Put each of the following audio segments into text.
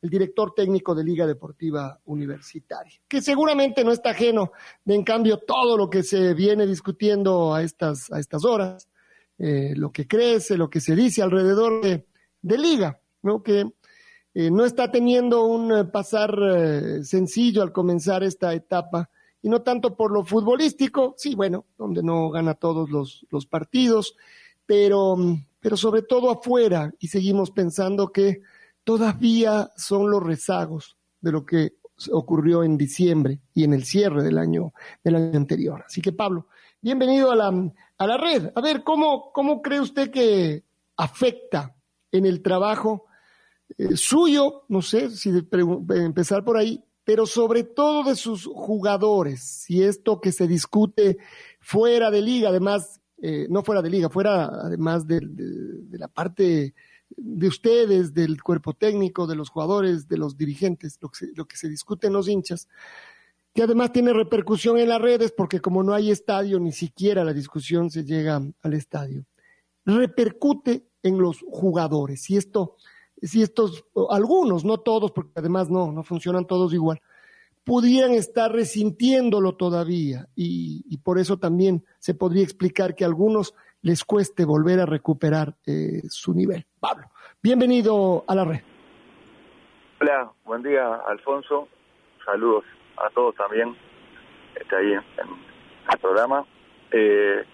el director técnico de Liga Deportiva Universitaria, que seguramente no está ajeno de, en cambio, todo lo que se viene discutiendo a estas, a estas horas, eh, lo que crece, lo que se dice alrededor de, Liga, ¿no? que eh, no está teniendo un eh, pasar sencillo al comenzar esta etapa, y no tanto por lo futbolístico, sí, bueno, donde no gana todos los, los partidos, pero, pero sobre todo afuera, y seguimos pensando que todavía son los rezagos de lo que ocurrió en diciembre y en el cierre del año, del año anterior. Así que Pablo, bienvenido a la, a la red. A ver, ¿cómo, ¿cómo cree usted que afecta en el trabajo eh, suyo, no sé si empezar por ahí, pero sobre todo de sus jugadores, si esto que se discute fuera de liga, además, eh, no fuera de liga, fuera además de la parte de ustedes, del cuerpo técnico, de los jugadores, de los dirigentes, lo que, se, discute en los hinchas, que además tiene repercusión en las redes porque como no hay estadio, ni siquiera la discusión se llega al estadio. Repercute en los jugadores. Si esto, si estos, algunos, no todos, porque además no, no funcionan todos igual, pudieran estar resintiéndolo todavía y, y por eso también se podría explicar que algunos les cueste volver a recuperar eh, su nivel. Pablo, bienvenido a la red. Hola, buen día Alfonso, saludos a todos también, está ahí en, el programa. Eh,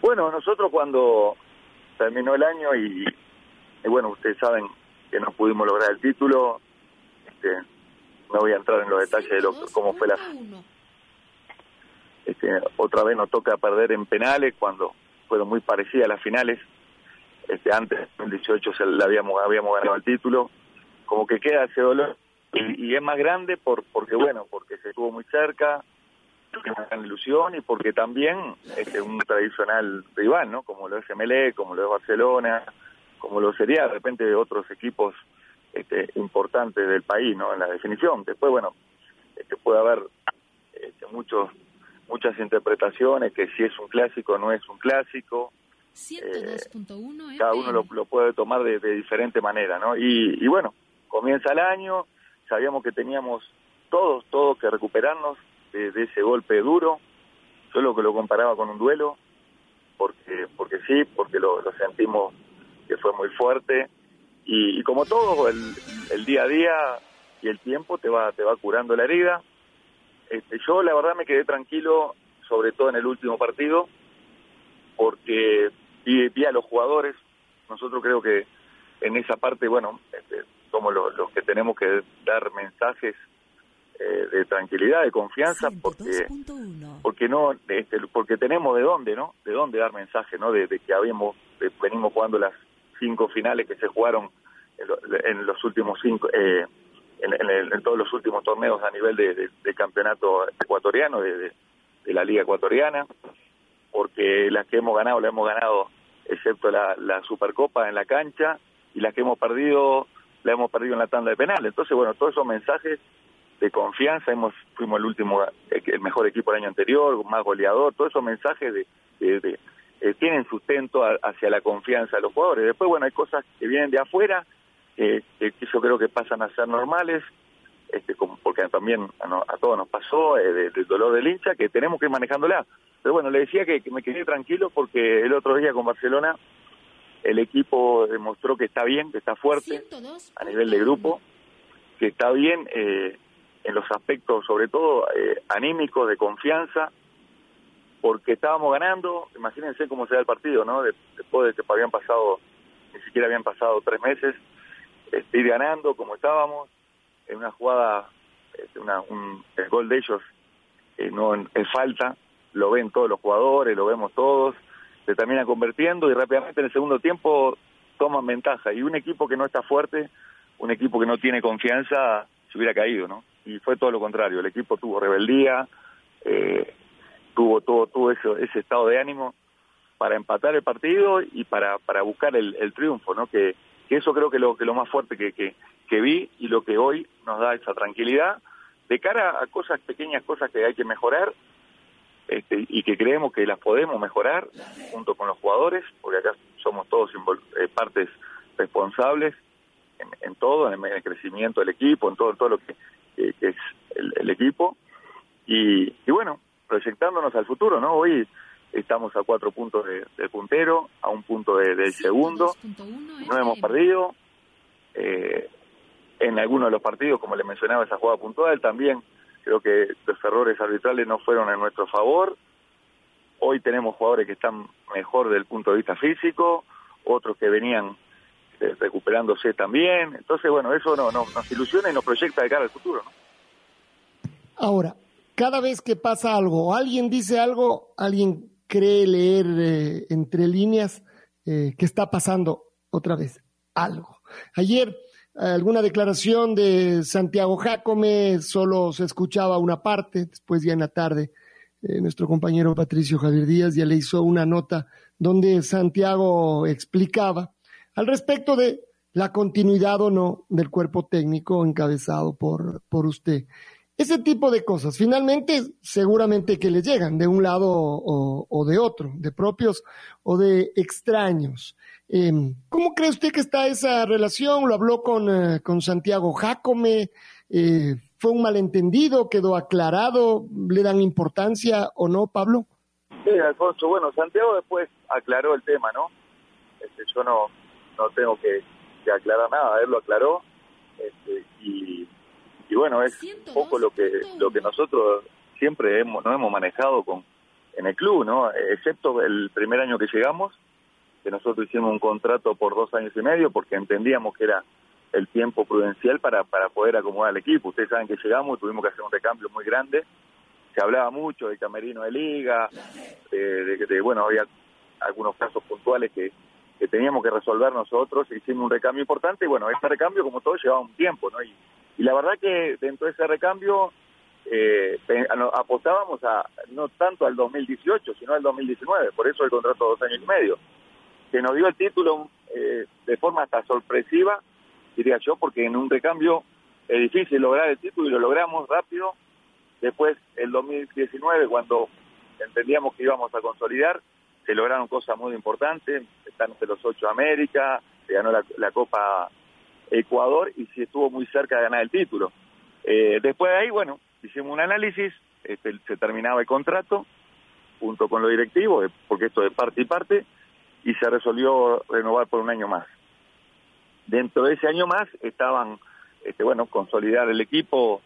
bueno, nosotros cuando terminó el año y, bueno, ustedes saben que no pudimos lograr el título, este, no voy a entrar en los detalles de lo, cómo fue la... Este, otra vez nos toca perder en penales cuando fueron muy parecidas las finales. Este, antes, en 2018, se la habíamos, habíamos ganado el título. Como que queda ese dolor. Y, es más grande por, porque, bueno, porque se estuvo muy cerca, porque es una gran ilusión y porque también es este, un tradicional rival, ¿no? Como lo es MLE, como lo es Barcelona, como lo sería de repente otros equipos este, importantes del país, ¿no? En la definición. Después, bueno, este, puede haber este, muchos muchas interpretaciones, que si es un clásico no es un clásico. 102.1 eh, Cada uno lo, puede tomar de, diferente manera, ¿no? Y, bueno, comienza el año, sabíamos que teníamos todos, todos que recuperarnos de, ese golpe duro. Yo lo que lo comparaba con un duelo, porque porque sí, porque lo, sentimos que fue muy fuerte. Y, como todo, el, el día a día y el tiempo te va, te va curando la herida este, yo la verdad me quedé tranquilo, sobre todo en el último partido, porque vi, a los jugadores. Nosotros creo que en esa parte, bueno, este, somos los, que tenemos que dar mensajes eh, de tranquilidad, de confianza, porque porque no, este, porque tenemos de dónde, ¿no? De dónde dar mensaje, ¿no? De, que habíamos venimos jugando las cinco finales que se jugaron en, los últimos cinco. Eh, en, todos los últimos torneos a nivel de, campeonato ecuatoriano, de, la liga ecuatoriana, porque las que hemos ganado, las hemos ganado excepto la, Supercopa en la cancha, y las que hemos perdido, la hemos perdido en la tanda de penal. Entonces, bueno, todos esos mensajes de confianza, hemos fuimos el último, el mejor equipo el año anterior, más goleador, todos esos mensajes de, eh, tienen sustento hacia la confianza de los jugadores. Después, bueno, hay cosas que vienen de afuera que yo creo que pasan a ser normales, este, como, porque también a, todos nos pasó, eh, dolor del hincha, que tenemos que ir manejándola. Pero bueno, le decía que, me quedé tranquilo porque el otro día con Barcelona el equipo demostró que está bien, que está fuerte a nivel de grupo, que está bien eh, en los aspectos, sobre todo eh, anímicos, de confianza, porque estábamos ganando, imagínense cómo se da el partido, ¿no? después de que habían pasado, ni siquiera habían pasado tres meses, este, ir ganando como estábamos, en una jugada, este, una, un, el gol de ellos eh, no es falta, lo ven todos los jugadores, lo vemos todos, se termina convirtiendo y rápidamente en el segundo tiempo toman ventaja. Y un equipo que no está fuerte, un equipo que no tiene confianza, se hubiera caído, ¿no? Y fue todo lo contrario, el equipo tuvo rebeldía, eh, tuvo todo, todo ese, ese estado de ánimo para empatar el partido y para, para buscar el, el triunfo, ¿no? Que, que eso creo que lo que lo más fuerte que, que, que vi y lo que hoy nos da esa tranquilidad de cara a cosas pequeñas, cosas que hay que mejorar este, y que creemos que las podemos mejorar junto con los jugadores, porque acá somos todos eh, partes responsables en, en todo, en el, crecimiento del equipo, en todo, todo lo que, es el, equipo. Y, y, bueno, proyectándonos al futuro, ¿no? Hoy estamos a cuatro puntos de, del puntero, a un punto de, del segundo, no hemos perdido. Eh, en algunos de los partidos, como le mencionaba, esa jugada puntual también Creo que los errores arbitrales no fueron en nuestro favor. Hoy tenemos jugadores que están mejor desde el punto de vista físico, otros que venían eh, recuperándose también. Entonces, bueno, eso no, nos ilusiona y nos proyecta de cara al futuro. Ahora, cada vez que pasa algo, alguien dice algo, alguien cree leer eh, entre líneas eh, que está pasando otra vez algo. Ayer alguna declaración de Santiago Jacome, solo se escuchaba una parte, después ya en la tarde eh, nuestro compañero Patricio Javier Díaz ya le hizo una nota donde Santiago explicaba al respecto de la continuidad o no del cuerpo técnico encabezado por, por usted. Ese tipo de cosas, finalmente, seguramente que le llegan de un lado o, o de otro, de propios o de extraños. Eh, ¿Cómo cree usted que está esa relación? ¿Lo habló con, eh, con Santiago Jacome? Eh, ¿Fue un malentendido? ¿Quedó aclarado? ¿Le dan importancia o no, Pablo? Sí, Alfonso. Bueno, Santiago después aclaró el tema, ¿no? Este, yo no, no tengo que, aclarar nada, él lo aclaró. Este, y, y bueno, es un poco lo que, lo que nosotros siempre hemos, nos hemos manejado con, en el club, ¿no? Excepto el primer año que llegamos, que nosotros hicimos un contrato por dos años y medio porque entendíamos que era el tiempo prudencial para, para poder acomodar al equipo. Ustedes saben que llegamos y tuvimos que hacer un recambio muy grande. Se hablaba mucho de camerino de liga, de, de, bueno, había algunos casos puntuales que, que teníamos que resolver nosotros. Hicimos un recambio importante y bueno, ese recambio, como todo, llevaba un tiempo, ¿no? Y, y la verdad que dentro de ese recambio eh, apostábamos a no tanto al 2018, sino al 2019. Por eso el contrato de dos años y medio que nos dio el título eh, de forma hasta sorpresiva, diría yo, porque en un recambio es difícil lograr el título y lo logramos rápido. Después, el 2019, cuando entendíamos que íbamos a consolidar, se lograron cosas muy importantes, están entre los ocho América, se ganó la, Copa Ecuador y se estuvo muy cerca de ganar el título. Eh, después de ahí, bueno, hicimos un análisis, este, se terminaba el contrato junto con los directivos, porque esto es parte y parte, y se resolvió renovar por un año más. Dentro de ese año más estaban, este, bueno, consolidar el equipo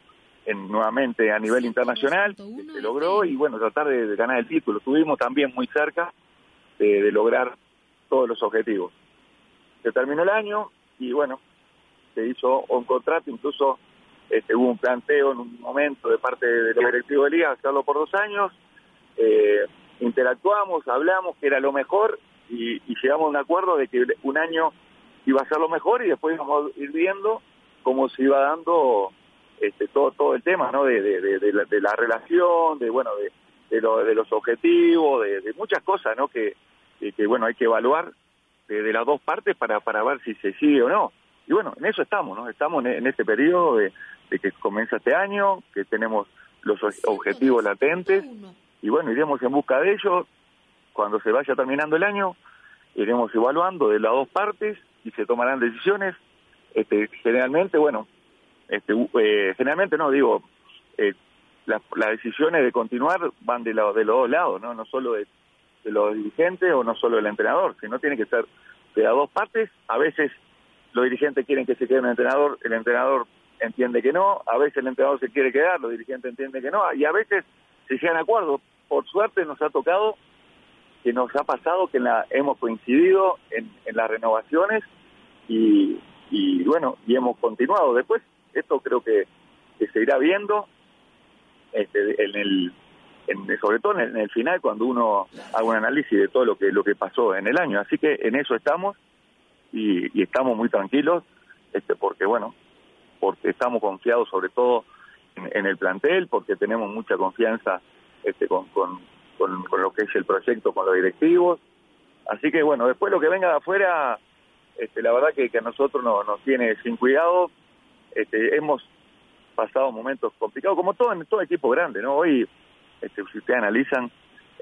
en, nuevamente a nivel internacional, que se logró, y bueno, tratar de, ganar el título. Estuvimos también muy cerca de, lograr todos los objetivos. Se terminó el año y bueno, se hizo un contrato, incluso este, hubo un planteo en un momento de parte del directivo de Liga hacerlo por dos años. Eh, interactuamos, hablamos que era lo mejor y, llegamos a un acuerdo de que un año iba a ser lo mejor y después íbamos a ir viendo cómo se iba dando este, todo todo el tema no de, de, la, relación de bueno de, de, de los objetivos de, muchas cosas no que, que, bueno hay que evaluar de, las dos partes para para ver si se sigue o no. Y bueno en eso estamos no estamos en, en este periodo de, que comienza este año que tenemos los objetivos latentes y bueno iremos en busca de ellos cuando se vaya terminando el año, iremos evaluando de las dos partes y se tomarán decisiones. Este, generalmente, bueno, este, eh, generalmente no, digo, eh, las, decisiones de continuar van de, de los dos lados, no, no solo de, los dirigentes o no solo del entrenador, sino tiene que ser de las dos partes. A veces los dirigentes quieren que se quede un entrenador, el entrenador entiende que no, a veces el entrenador se quiere quedar, los dirigentes entienden que no, y a veces se llegan a acuerdos por suerte nos ha tocado que nos ha pasado que la, hemos coincidido en, las renovaciones y, y, bueno, y hemos continuado. Después, esto creo que, se irá viendo este, en el, sobre todo en el, final cuando uno haga un análisis de todo lo que lo que pasó en el año. Así que en eso estamos y, y estamos muy tranquilos, este, porque bueno, porque estamos confiados sobre todo en, el plantel, porque tenemos mucha confianza este, con, con, lo que es el proyecto, con los directivos. Así que bueno, después lo que venga de afuera, este, la verdad que, que a nosotros no, nos tiene sin cuidado. Este, hemos pasado momentos complicados, como todo en todo equipo grande, ¿no? Hoy, este, si ustedes analizan,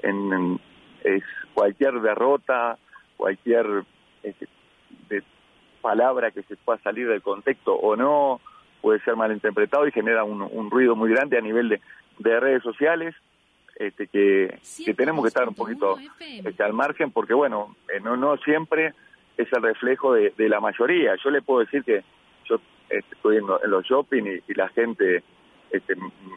en, es cualquier derrota, cualquier este, de palabra que se pueda salir del contexto o no, puede ser malinterpretado y genera un, ruido muy grande a nivel de, de redes sociales este, que, que, tenemos que estar un poquito este, al margen porque bueno, eh, no, no siempre es el reflejo de, la mayoría. Yo le puedo decir que yo este, estoy en, los shopping y, la gente este,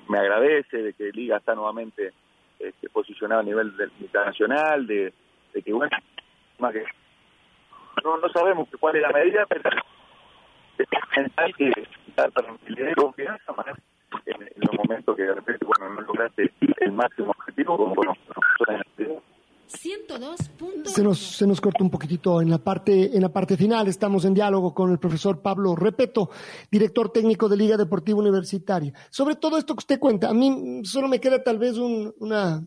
me agradece de que Liga está nuevamente este, posicionado a nivel internacional, de, de que bueno, más que no, no sabemos cuál es la medida, pero hay que dar tranquilidad y confianza en, los momentos que de repente bueno no lograste el máximo objetivo como bueno se nos, se nos corta un poquitito en la parte en la parte final. Estamos en diálogo con el profesor Pablo Repeto, director técnico de Liga Deportiva Universitaria. Sobre todo esto que usted cuenta, a mí solo me queda tal vez una,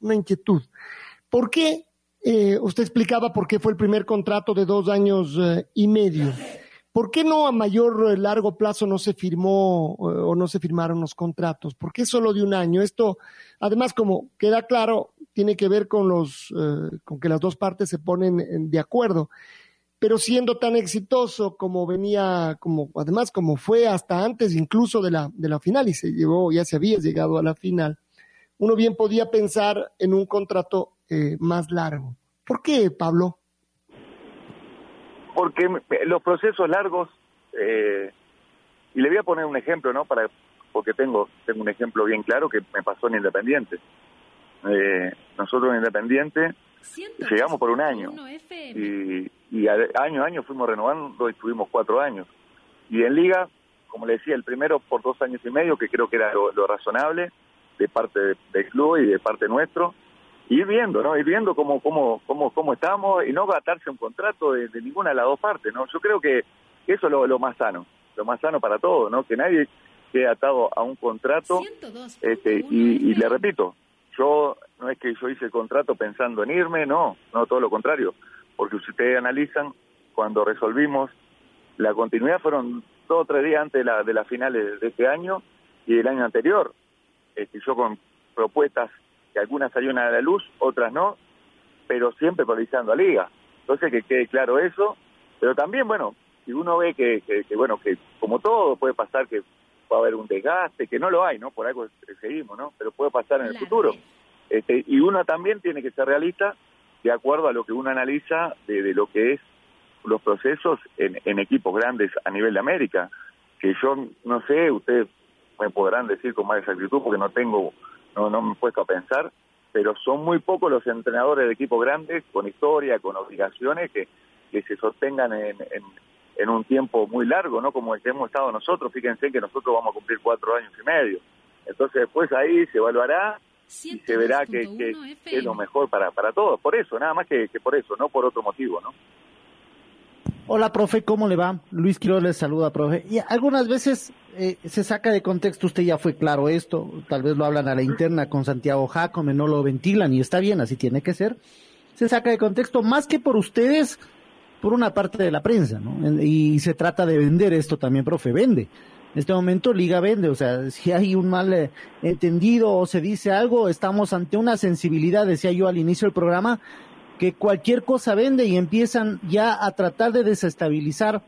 una inquietud. ¿Por qué eh, usted explicaba por qué fue el primer contrato de dos años eh, y medio? ¿Por qué no a mayor eh, largo plazo no se firmó eh, o no se firmaron los contratos? ¿Por qué solo de un año? Esto, además, como queda claro, tiene que ver con los, eh, con que las dos partes se ponen de acuerdo. Pero siendo tan exitoso como venía, como además como fue hasta antes incluso de la de la final y se llevó, ya se había llegado a la final, uno bien podía pensar en un contrato más largo. ¿Por qué, Pablo? Porque los procesos largos, eh, y le voy a poner un ejemplo, ¿no? Para, porque tengo, tengo un ejemplo bien claro que me pasó en Independiente. Eh, nosotros en Independiente llegamos por un año y, y año a año fuimos renovando y estuvimos cuatro años. Y en Liga, como le decía, el primero por dos años y medio, que creo que era lo, razonable de parte del club y de parte nuestro, ir viendo, ¿no? Ir viendo cómo, cómo, cómo, cómo estamos y no atarse un contrato de, ninguna de las dos partes, ¿no? Yo creo que eso es lo, más sano, lo más sano para todos, ¿no? Que nadie quede atado a un contrato. Este, y, le repito, yo no es que yo hice el contrato pensando en irme, no, no, todo lo contrario, porque si ustedes analizan, cuando resolvimos la continuidad fueron dos o tres días antes de la, de las finales de este año y del año anterior. Este, yo con propuestas que algunas salieron a la luz, otras no, pero siempre priorizando a Liga. Entonces que quede claro eso, pero también, bueno, si uno ve que, que, bueno, que como todo puede pasar que va a haber un desgaste, que no lo hay, ¿no? Por algo seguimos, ¿no? Pero puede pasar en el futuro. Este, y uno también tiene que ser realista de acuerdo a lo que uno analiza de, de lo que es los procesos en, en, equipos grandes a nivel de América, que yo no sé, ustedes me podrán decir con más exactitud porque no tengo no, no me he puesto a pensar, pero son muy pocos los entrenadores de equipos grandes con historia, con obligaciones que, que se sostengan en, en, un tiempo muy largo, ¿no? Como el que hemos estado nosotros, fíjense que nosotros vamos a cumplir cuatro años y medio. Entonces después ahí se evaluará y se verá que, es lo mejor para, para todos. Por eso, nada más que, que por eso, no por otro motivo, ¿no? Hola, profe, ¿cómo le va? Luis Quiroz les saluda, profe. Y algunas veces eh, se saca de contexto, usted ya fue claro esto, tal vez lo hablan a la interna con Santiago Jacome, no lo ventilan y está bien, así tiene que ser. Se saca de contexto más que por ustedes, por una parte de la prensa, ¿no? Y se trata de vender esto también, profe, vende. En este momento Liga vende, o sea, si hay un mal eh, entendido o se dice algo, estamos ante una sensibilidad, decía yo al inicio del programa, que cualquier cosa vende y empiezan ya a tratar de desestabilizar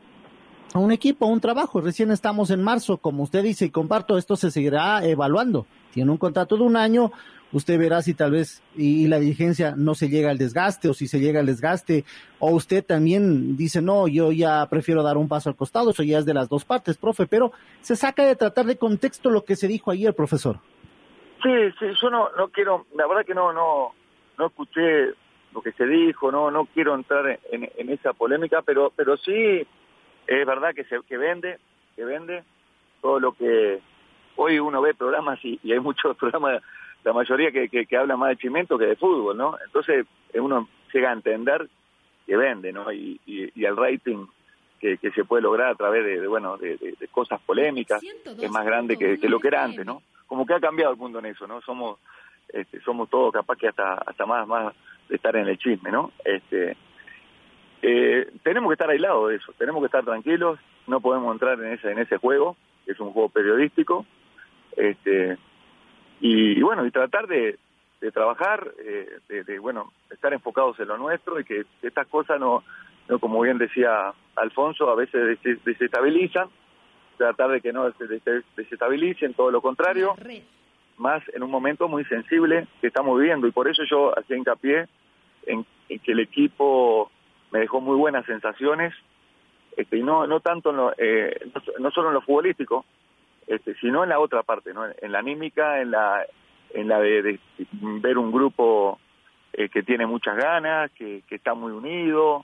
a un equipo, a un trabajo. Recién estamos en marzo, como usted dice, y comparto, esto se seguirá evaluando. Tiene un contrato de un año, usted verá si tal vez y, la dirigencia no se llega al desgaste o si se llega al desgaste o usted también dice no, yo ya prefiero dar un paso al costado, eso ya es de las dos partes, profe, pero se saca de tratar de contexto lo que se dijo ayer, profesor. Sí, sí, yo no, no quiero, la verdad que no, no, no escuché lo que se dijo, no, no quiero entrar en, en esa polémica, pero, pero sí es verdad que se, que vende, que vende todo lo que hoy uno ve programas y, hay muchos programas, la mayoría que, que, hablan más de chimento que de fútbol, ¿no? Entonces uno llega a entender que vende, ¿no? Y, y, el rating que, que, se puede lograr a través de, bueno, de, cosas polémicas es más grande que, lo que era antes, ¿no? Como que ha cambiado el mundo en eso, ¿no? Somos este, somos todos capaz que hasta hasta más más de estar en el chisme, ¿no? Este eh, tenemos que estar aislados de eso, tenemos que estar tranquilos, no podemos entrar en ese en ese juego, que es un juego periodístico, este y, bueno y tratar de, de trabajar, eh, de, bueno estar enfocados en lo nuestro y que estas cosas no, no como bien decía Alfonso a veces desestabilizan, tratar de que no se desestabilicen, todo lo contrario, más en un momento muy sensible que estamos viviendo y por eso yo hacía hincapié en que el equipo me dejó muy buenas sensaciones, este, y no, no tanto en lo, eh, no, solo en lo futbolístico, este, sino en la otra parte, ¿no? en la anímica, en la, en la de, ver un grupo eh, que tiene muchas ganas, que, que está muy unido,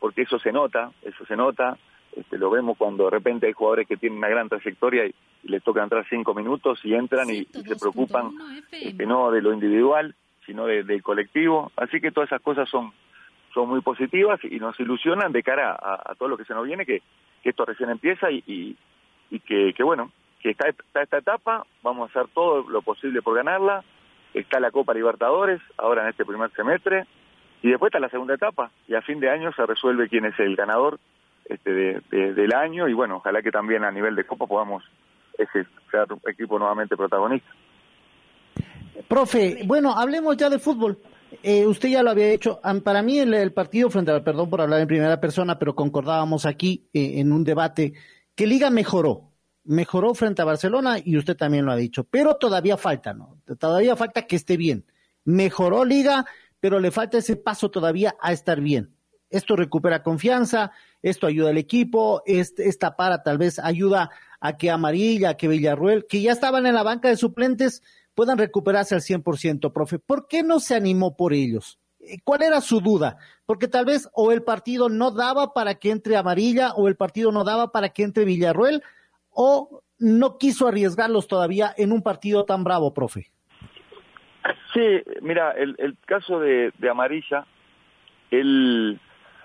porque eso se nota, eso se nota, este, lo vemos cuando de repente hay jugadores que tienen una gran trayectoria y, les toca entrar cinco minutos y entran y, se preocupan este, no de lo individual, sino del colectivo, así que todas esas cosas son son muy positivas y nos ilusionan de cara a, todo lo que se nos viene, que, esto recién empieza y, y, que, que, bueno, que está, esta etapa, vamos a hacer todo lo posible por ganarla, está la Copa Libertadores ahora en este primer semestre y después está la segunda etapa y a fin de año se resuelve quién es el ganador este de, del año y bueno, ojalá que también a nivel de Copa podamos ese, ser equipo nuevamente protagonista. Profe, bueno, hablemos ya de fútbol. Eh, usted ya lo había hecho. Para mí el, partido frente al, perdón por hablar en primera persona, pero concordábamos aquí eh, en un debate que Liga mejoró. Mejoró frente a Barcelona y usted también lo ha dicho. Pero todavía falta, ¿no? Todavía falta que esté bien. Mejoró Liga, pero le falta ese paso todavía a estar bien. Esto recupera confianza, esto ayuda al equipo, esta para tal vez ayuda a que Amarilla, a que Villarruel, que ya estaban en la banca de suplentes, puedan recuperarse al 100%, profe. ¿Por qué no se animó por ellos? Eh, ¿Cuál era su duda? Porque tal vez o el partido no daba para que entre Amarilla o el partido no daba para que entre Villarruel o no quiso arriesgarlos todavía en un partido tan bravo, profe. Sí, mira, el, caso de, Amarilla, el,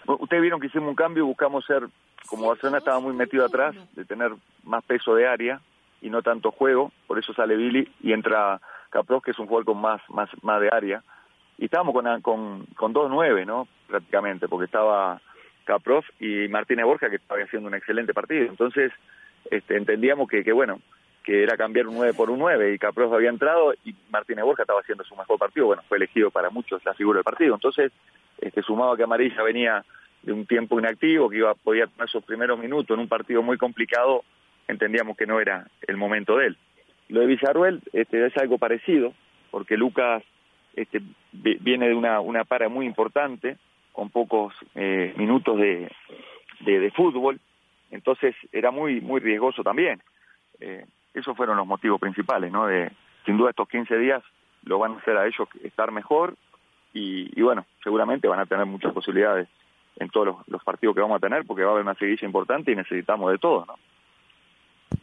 ustedes vieron que hicimos un cambio y buscamos ser, como Barcelona estaba muy metido atrás, de tener más peso de área, y no tanto juego, por eso sale Billy y entra Caproz, que es un jugador con más, más, más de área. Y estábamos con, con, con dos nueve, ¿no? Prácticamente, porque estaba Caproz y Martínez Borja, que estaba haciendo un excelente partido. Entonces, este, entendíamos que, que, bueno, que era cambiar un 9 por un 9 y Caproz había entrado y Martínez Borja estaba haciendo su mejor partido. Bueno, fue elegido para muchos la figura del partido. Entonces, este, sumado que Amarilla venía de un tiempo inactivo, que iba podía tener sus primeros minutos en un partido muy complicado, entendíamos que no era el momento de él. Lo de Villarruel este, es algo parecido, porque Lucas este, viene de una, una para muy importante, con pocos eh, minutos de, de, fútbol, entonces era muy, muy riesgoso también. Eh, esos fueron los motivos principales, ¿no? De, sin duda estos 15 días lo van a hacer a ellos estar mejor y, bueno, seguramente van a tener muchas posibilidades en todos los, partidos que vamos a tener porque va a haber una seguidilla importante y necesitamos de todos, ¿no?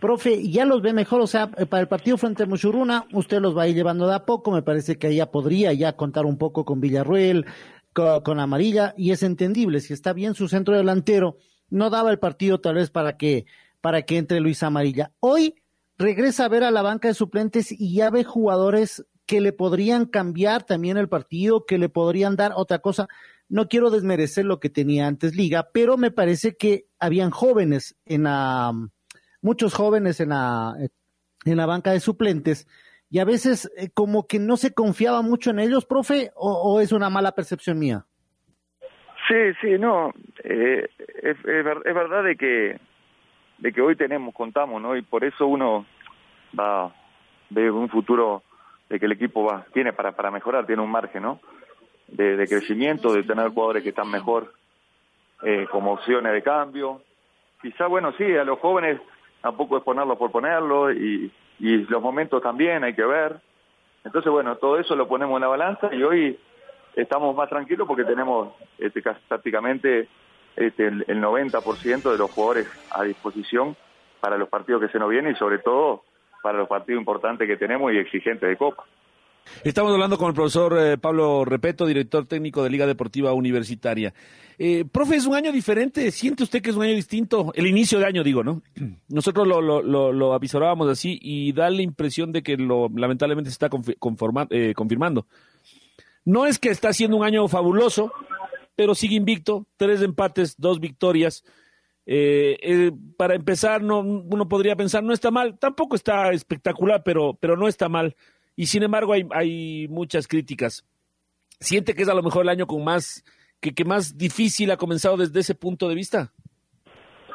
Profe, ya los ve mejor, o sea, eh, para el partido frente a Muchuruna, usted los va a ir llevando de a poco, me parece que ya podría ya contar un poco con Villarruel, con, Amarilla, y es entendible, si está bien su centro delantero, no daba el partido tal vez para que, para que entre Luis Amarilla. Hoy regresa a ver a la banca de suplentes y ya ve jugadores que le podrían cambiar también el partido, que le podrían dar otra cosa. No quiero desmerecer lo que tenía antes Liga, pero me parece que habían jóvenes en la muchos jóvenes en la, en la banca de suplentes y a veces eh, como que no se confiaba mucho en ellos, profe, o, es una mala percepción mía. Sí, sí, no, eh, es, es, verdad de que de que hoy tenemos, contamos, ¿no? Y por eso uno va ve un futuro de que el equipo va tiene para para mejorar, tiene un margen, ¿no? De, de crecimiento, de tener jugadores que están mejor eh, como opciones de cambio. Quizá, bueno, sí, a los jóvenes tampoco es ponerlo por ponerlo y, y los momentos también hay que ver. Entonces, bueno, todo eso lo ponemos en la balanza y hoy estamos más tranquilos porque tenemos este, prácticamente este, el, el 90% de los jugadores a disposición para los partidos que se nos vienen y sobre todo para los partidos importantes que tenemos y exigentes de Copa. Estamos hablando con el profesor eh, Pablo Repeto, director técnico de Liga Deportiva Universitaria. Eh, profe, es un año diferente. ¿Siente usted que es un año distinto? El inicio de año, digo, ¿no? Nosotros lo, lo, avisorábamos así y da la impresión de que lo lamentablemente se está eh, confirmando. No es que está siendo un año fabuloso, pero sigue invicto, tres empates, dos victorias. Eh, eh, para empezar, no, uno podría pensar, no está mal, tampoco está espectacular, pero, pero no está mal. Y sin embargo hay, hay muchas críticas. ¿Siente que es a lo mejor el año con más, que, que más difícil ha comenzado desde ese punto de vista?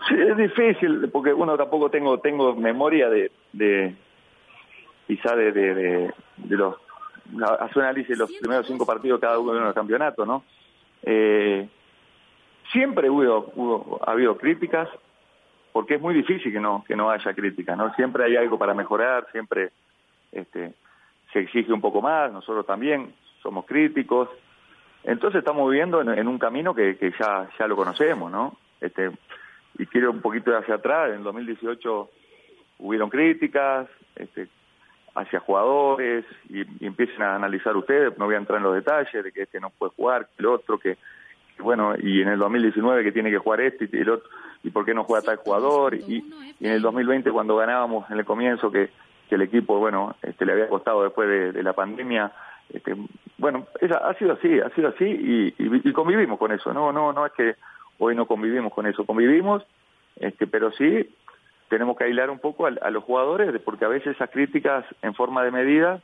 Sí, es difícil, porque uno tampoco tengo, tengo memoria de, de quizá de, de, de, de los, hace análisis de los primeros cinco partidos cada uno de los campeonatos, ¿no? Eh, siempre hubo, hubo, ha habido críticas, porque es muy difícil que no, que no haya críticas, ¿no? Siempre hay algo para mejorar, siempre este, se exige un poco más, nosotros también somos críticos, entonces estamos viviendo en, un camino que, que, ya, ya lo conocemos, ¿no? Este, y quiero un poquito hacia atrás, en 2018 hubieron críticas, este, hacia jugadores y, y, empiecen a analizar ustedes, no voy a entrar en los detalles de que este no puede jugar, que el otro, que, bueno, y en el 2019 que tiene que jugar este y el otro, y por qué no juega tal jugador, y en el 2020 cuando ganábamos en el comienzo que, que el equipo, bueno, este le había costado después de, la pandemia, este, bueno, esa, ha sido así, ha sido así y, y, y convivimos con eso, no, no, no es que hoy no convivimos con eso, convivimos, este, pero sí tenemos que aislar un poco a, a, los jugadores, porque a veces esas críticas en forma de medida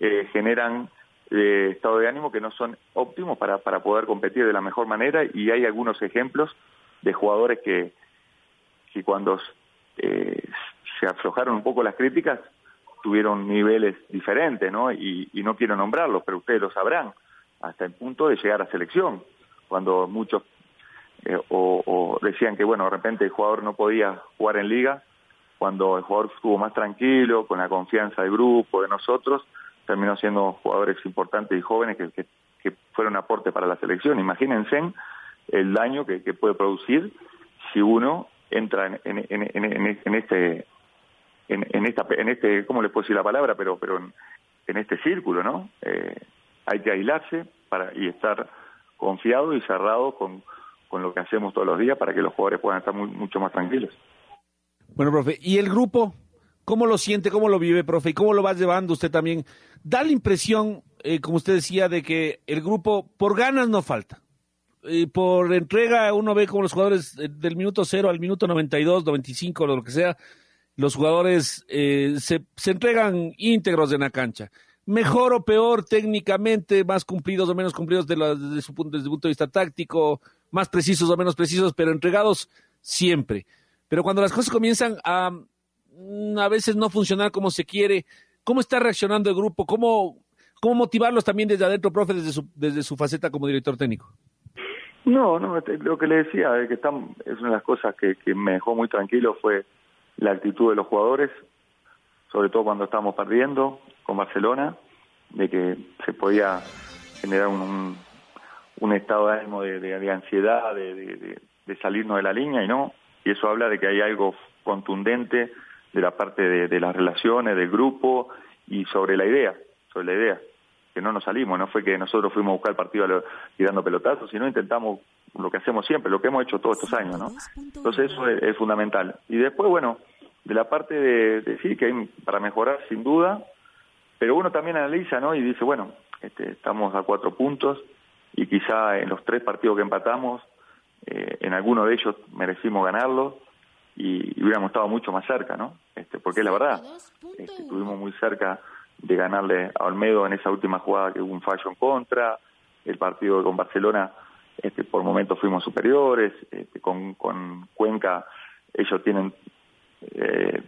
eh, generan eh, estado de ánimo que no son óptimos para, para poder competir de la mejor manera y hay algunos ejemplos de jugadores que, que cuando eh, se aflojaron un poco las críticas tuvieron niveles diferentes, ¿no? Y, no quiero nombrarlos, pero ustedes lo sabrán, hasta el punto de llegar a selección, cuando muchos eh, o, o, decían que bueno de repente el jugador no podía jugar en liga cuando el jugador estuvo más tranquilo con la confianza del grupo de nosotros terminó siendo jugadores importantes y jóvenes que, que, fueron aporte para la selección imagínense el daño que, que puede producir si uno entra en, en, en, en, en este en, en esta en este cómo le puedo decir la palabra pero pero en, este círculo no eh, hay que aislarse para y estar confiado y cerrado con con lo que hacemos todos los días para que los jugadores puedan estar muy, mucho más tranquilos. Bueno, profe, ¿y el grupo? ¿Cómo lo siente, cómo lo vive, profe? ¿Y cómo lo va llevando usted también? Da la impresión, eh, como usted decía, de que el grupo por ganas no falta. Eh, por entrega uno ve como los jugadores eh, del minuto cero al minuto 92, 95, lo que sea, los jugadores eh, se, entregan íntegros en la cancha mejor o peor técnicamente, más cumplidos o menos cumplidos de la, desde, su, desde su punto de vista táctico, más precisos o menos precisos, pero entregados siempre. Pero cuando las cosas comienzan a mm, a veces no funcionar como se quiere, ¿cómo está reaccionando el grupo? ¿Cómo, cómo motivarlos también desde adentro, profe, desde su, desde su faceta como director técnico? No, no, lo que le decía, que están, es una de las cosas que, que me dejó muy tranquilo fue la actitud de los jugadores, sobre todo cuando estábamos perdiendo con Barcelona, de que se podía generar un, un, estado de ánimo de, ansiedad, de, salirnos de la línea y no, y eso habla de que hay algo contundente de la parte de, de las relaciones, del grupo y sobre la idea, sobre la idea, que no nos salimos, no fue que nosotros fuimos a buscar el partido tirando pelotazos, sino intentamos lo que hacemos siempre, lo que hemos hecho todos estos años, ¿no? Entonces eso es, fundamental. Y después, bueno, de la parte de, de sí, que hay para mejorar sin duda, pero uno también analiza, ¿no? Y dice, bueno, este, estamos a cuatro puntos y quizá en los tres partidos que empatamos, eh, en alguno de ellos merecimos ganarlo y, y, hubiéramos estado mucho más cerca, ¿no? Este, porque la verdad, este, estuvimos muy cerca de ganarle a Olmedo en esa última jugada que hubo un fallo en contra, el partido con Barcelona, este, por momentos fuimos superiores, este, con, Cuenca ellos tienen eh,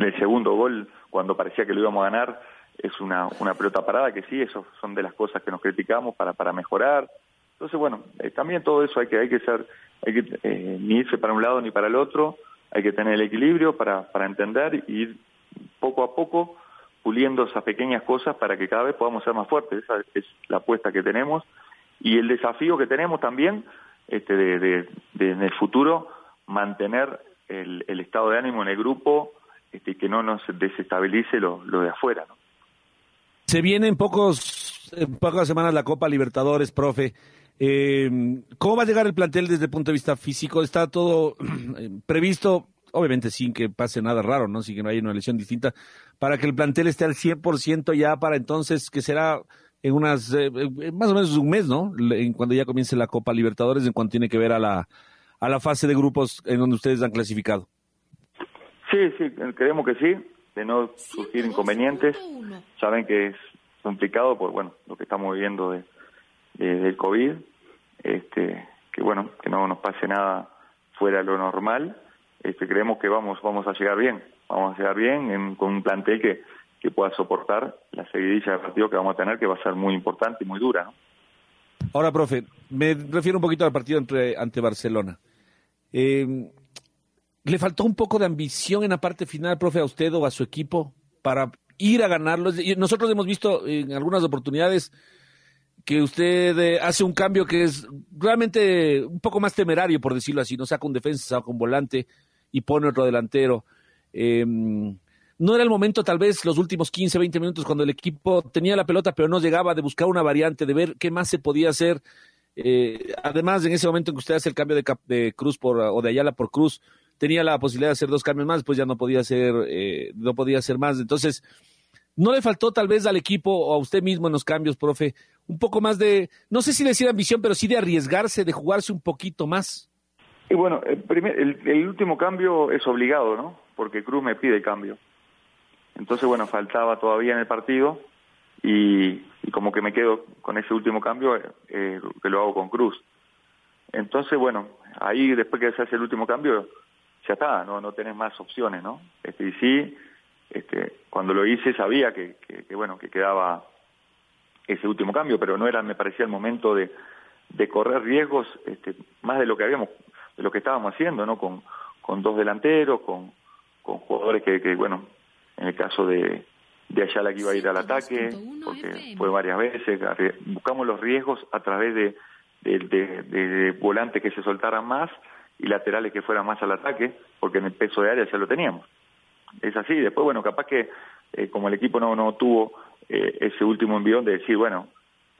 el segundo gol cuando parecía que lo íbamos a ganar es una, una pelota parada que sí, eso son de las cosas que nos criticamos para, para mejorar. Entonces, bueno, eh, también todo eso hay que, hay que ser, hay que eh, ni irse para un lado ni para el otro, hay que tener el equilibrio para, para entender y ir poco a poco puliendo esas pequeñas cosas para que cada vez podamos ser más fuertes. Esa es la apuesta que tenemos. Y el desafío que tenemos también este, de, de, de en el futuro mantener el, el, estado de ánimo en el grupo este, que no nos desestabilice lo, lo de afuera. ¿no? Se viene en, pocos, en pocas semanas la Copa Libertadores, profe. Eh, ¿Cómo va a llegar el plantel desde el punto de vista físico? ¿Está todo previsto? Obviamente sin que pase nada raro, ¿no? Sin que no haya una lesión distinta, para que el plantel esté al 100% ya para entonces, que será en unas, eh, más o menos un mes, ¿no? En cuando ya comience la Copa Libertadores, en cuanto tiene que ver a la, a la fase de grupos en donde ustedes han clasificado. Sí, sí, creemos que sí, de no surgir inconvenientes. Saben que es complicado por, bueno, lo que estamos viviendo de, de, del COVID, este, que bueno, que no nos pase nada fuera de lo normal. Este, creemos que vamos, vamos a llegar bien, vamos a llegar bien en, con un plantel que, que pueda soportar la seguidilla de partido que vamos a tener, que va a ser muy importante y muy dura. Ahora, profe, me refiero un poquito al partido entre, ante Barcelona. Eh, ¿Le faltó un poco de ambición en la parte final, profe, a usted o a su equipo para ir a ganarlo? Nosotros hemos visto en algunas oportunidades que usted eh, hace un cambio que es realmente un poco más temerario, por decirlo así, no saca un defensa, saca un volante y pone otro delantero. Eh, no era el momento, tal vez, los últimos 15, 20 minutos, cuando el equipo tenía la pelota, pero no llegaba, de buscar una variante, de ver qué más se podía hacer. Eh, además, en ese momento en que usted hace el cambio de, Cruz por, o de Ayala por Cruz, tenía la posibilidad de hacer dos cambios más, pues ya no podía hacer, eh, no podía hacer más. Entonces, ¿no le faltó tal vez al equipo o a usted mismo en los cambios, profe, un poco más de, no sé si decir ambición, pero sí de arriesgarse, de jugarse un poquito más? Y bueno, el, primer, el, el último cambio es obligado, ¿no? Porque Cruz me pide cambio. Entonces, bueno, faltaba todavía en el partido y, como que me quedo con ese último cambio eh, que lo hago con Cruz. Entonces, bueno, ahí después que se hace el último cambio, ya está, no, no tenés más opciones, ¿no? Este, y sí, este, cuando lo hice sabía que, que, que, bueno, que quedaba ese último cambio, pero no era, me parecía el momento de, de correr riesgos este, más de lo que habíamos, de lo que estábamos haciendo, ¿no? Con, con dos delanteros, con, con jugadores que, que bueno, en el caso de, de Ayala que iba a ir al ataque, porque fue varias veces, buscamos los riesgos a través de, de, de, de volantes que se soltaran más y laterales que fueran más al ataque, porque en el peso de área ya lo teníamos. Es así, después, bueno, capaz que eh, como el equipo no, no tuvo eh, ese último envión de decir, bueno,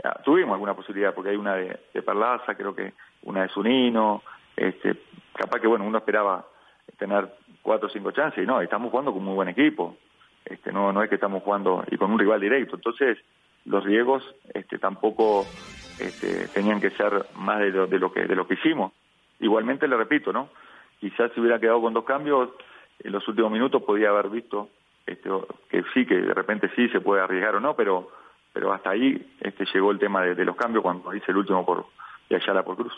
ya, tuvimos alguna posibilidad, porque hay una de, de Perlaza, creo que una de Zunino, este, capaz que, bueno, uno esperaba tener cuatro o cinco chances, y no, estamos jugando con muy buen equipo, este, no, no es que estamos jugando y con un rival directo, entonces los riesgos este, tampoco este, tenían que ser más de lo, de lo que de lo que hicimos. Igualmente le repito, ¿no? Quizás si hubiera quedado con dos cambios, en los últimos minutos podía haber visto este, que sí, que de repente sí se puede arriesgar o no, pero pero hasta ahí este llegó el tema de, los cambios cuando hice el último por de Ayala por Cruz.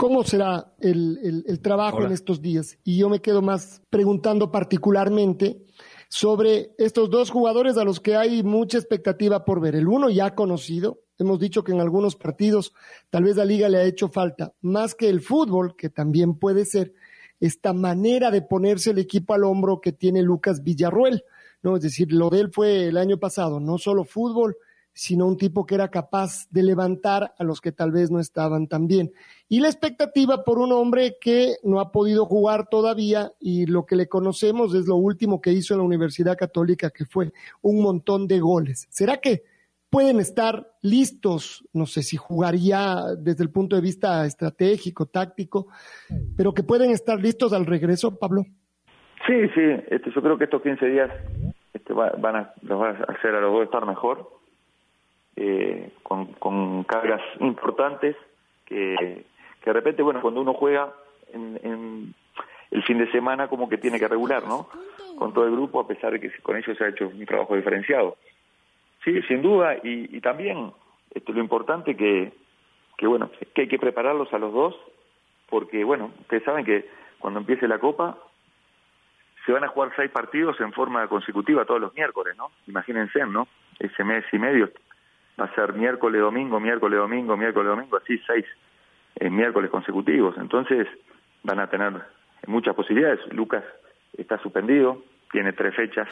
¿Cómo será el, el, el trabajo Hola. en estos días? Y yo me quedo más preguntando particularmente sobre estos dos jugadores a los que hay mucha expectativa por ver. El uno ya conocido, hemos dicho que en algunos partidos tal vez la liga le ha hecho falta, más que el fútbol, que también puede ser, esta manera de ponerse el equipo al hombro que tiene Lucas Villarruel. ¿no? Es decir, lo de él fue el año pasado, no solo fútbol, sino un tipo que era capaz de levantar a los que tal vez no estaban tan bien. Y la expectativa por un hombre que no ha podido jugar todavía y lo que le conocemos es lo último que hizo en la Universidad Católica, que fue un montón de goles. ¿Será que pueden estar listos? No sé si jugaría desde el punto de vista estratégico, táctico, pero que pueden estar listos al regreso, Pablo. Sí, sí, este, yo creo que estos 15 días este, va, van a, los van a hacer a los dos estar mejor eh, con, cargas importantes que, que, de repente, bueno, cuando uno juega en, en, el fin de semana como que tiene que regular, ¿no? Con todo el grupo, a pesar de que con ellos se ha hecho un trabajo diferenciado. Sí, sin duda, y, y también este, lo importante que, que, bueno, que hay que prepararlos a los dos, porque, bueno, ustedes saben que cuando empiece la Copa se van a jugar seis partidos en forma consecutiva todos los miércoles, ¿no? Imagínense, ¿no? Ese mes y medio va a ser miércoles, domingo, miércoles, domingo, miércoles, domingo, así seis eh, miércoles consecutivos. Entonces van a tener muchas posibilidades. Lucas está suspendido, tiene tres fechas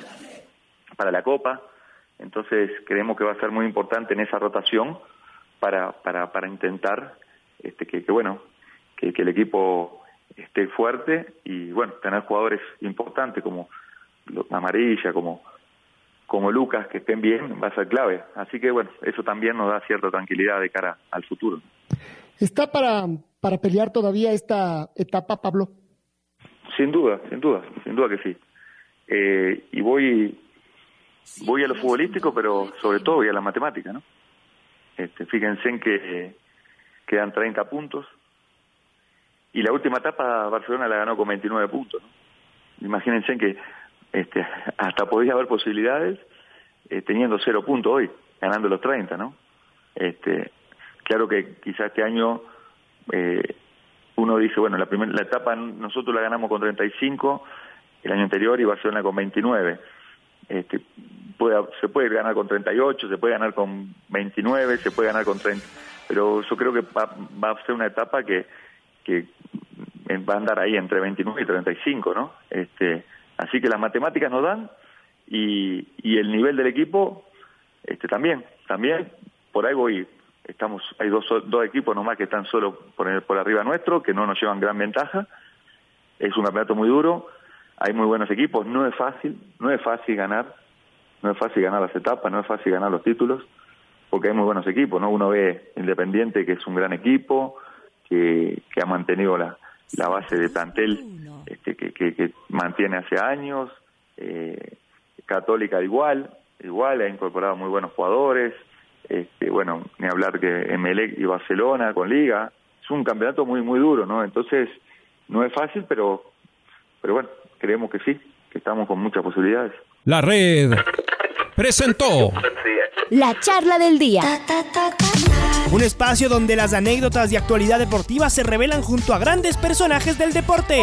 para la Copa. Entonces creemos que va a ser muy importante en esa rotación para, para, para intentar este, que, que bueno que, que el equipo esté fuerte y bueno tener jugadores importantes como Amarilla, como como Lucas, que estén bien, va a ser clave. Así que bueno, eso también nos da cierta tranquilidad de cara al futuro. ¿Está para, para pelear todavía esta etapa, Pablo? Sin duda, sin duda, sin duda que sí. Eh, y voy voy a lo futbolístico, pero sobre todo voy a la matemática, ¿no? Este, fíjense en que quedan 30 puntos y la última etapa Barcelona la ganó con 29 puntos, ¿no? Imagínense que este, hasta podía haber posibilidades eh, teniendo cero puntos hoy, ganando los 30, ¿no? Este, claro que quizá este año eh, uno dice, bueno, la, primera la etapa nosotros la ganamos con 35 el año anterior y Barcelona con 29. Este, puede, se puede ganar con 38, se puede ganar con 29, se puede ganar con 30, pero yo creo que va, va a ser una etapa que, que va a andar ahí entre 29 y 35, ¿no? Este, Así que las matemáticas nos dan y, y el nivel del equipo este también, también por ahí voy, estamos, hay dos, dos equipos nomás que están solo por, por arriba nuestro, que no nos llevan gran ventaja, es un campeonato muy duro, hay muy buenos equipos, no es fácil, no es fácil ganar, no es fácil ganar las etapas, no es fácil ganar los títulos, porque hay muy buenos equipos, ¿no? Uno ve Independiente que es un gran equipo, que, ha mantenido la base de plantel que, que, mantiene hace años, eh, Católica igual, igual, ha incorporado muy buenos jugadores, este, bueno, ni hablar que Emelec y Barcelona con Liga, es un campeonato muy, muy duro, ¿no? Entonces, no es fácil, pero, pero bueno, creemos que sí, que estamos con muchas posibilidades. La red presentó la charla del día. Un espacio donde las anécdotas de actualidad deportiva se revelan junto a grandes personajes del deporte.